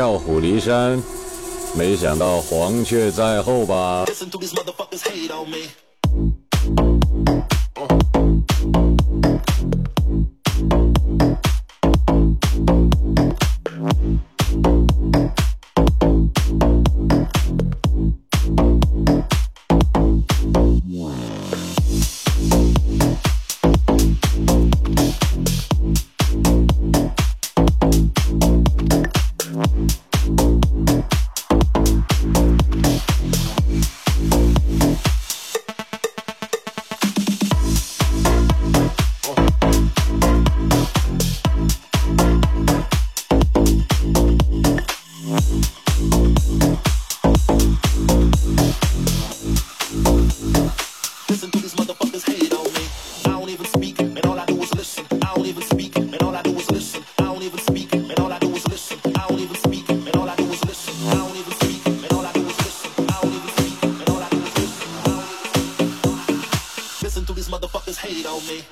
调虎离山，没想到黄雀在后吧？On me.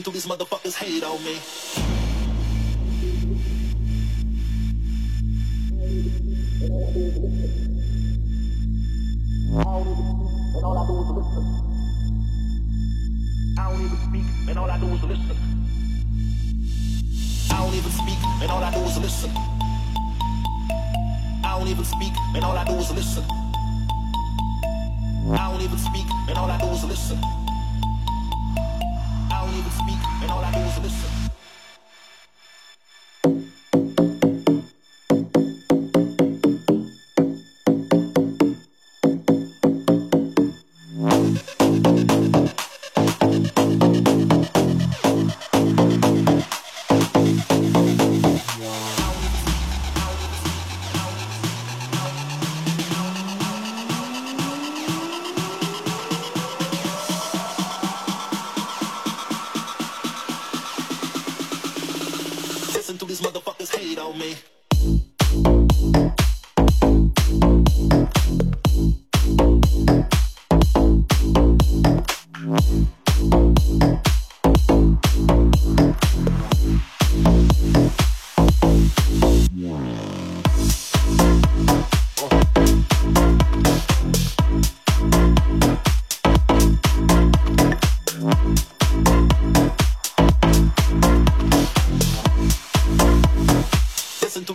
Listen to these motherfuckers hate on me. And all I do is listen. I don't even speak, and all I do is listen. I don't even speak, and all I do is listen. I don't even speak, and all I do is listen. I don't even speak, and all I do is listen. Even speak, and all I do is listen. Listen to these motherfuckers hate on me.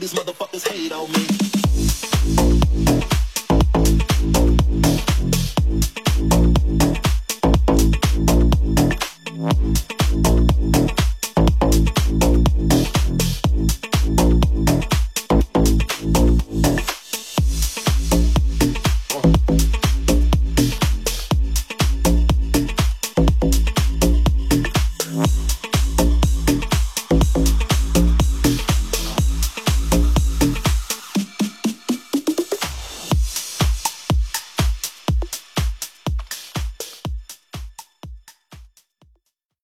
These motherfuckers hate on me.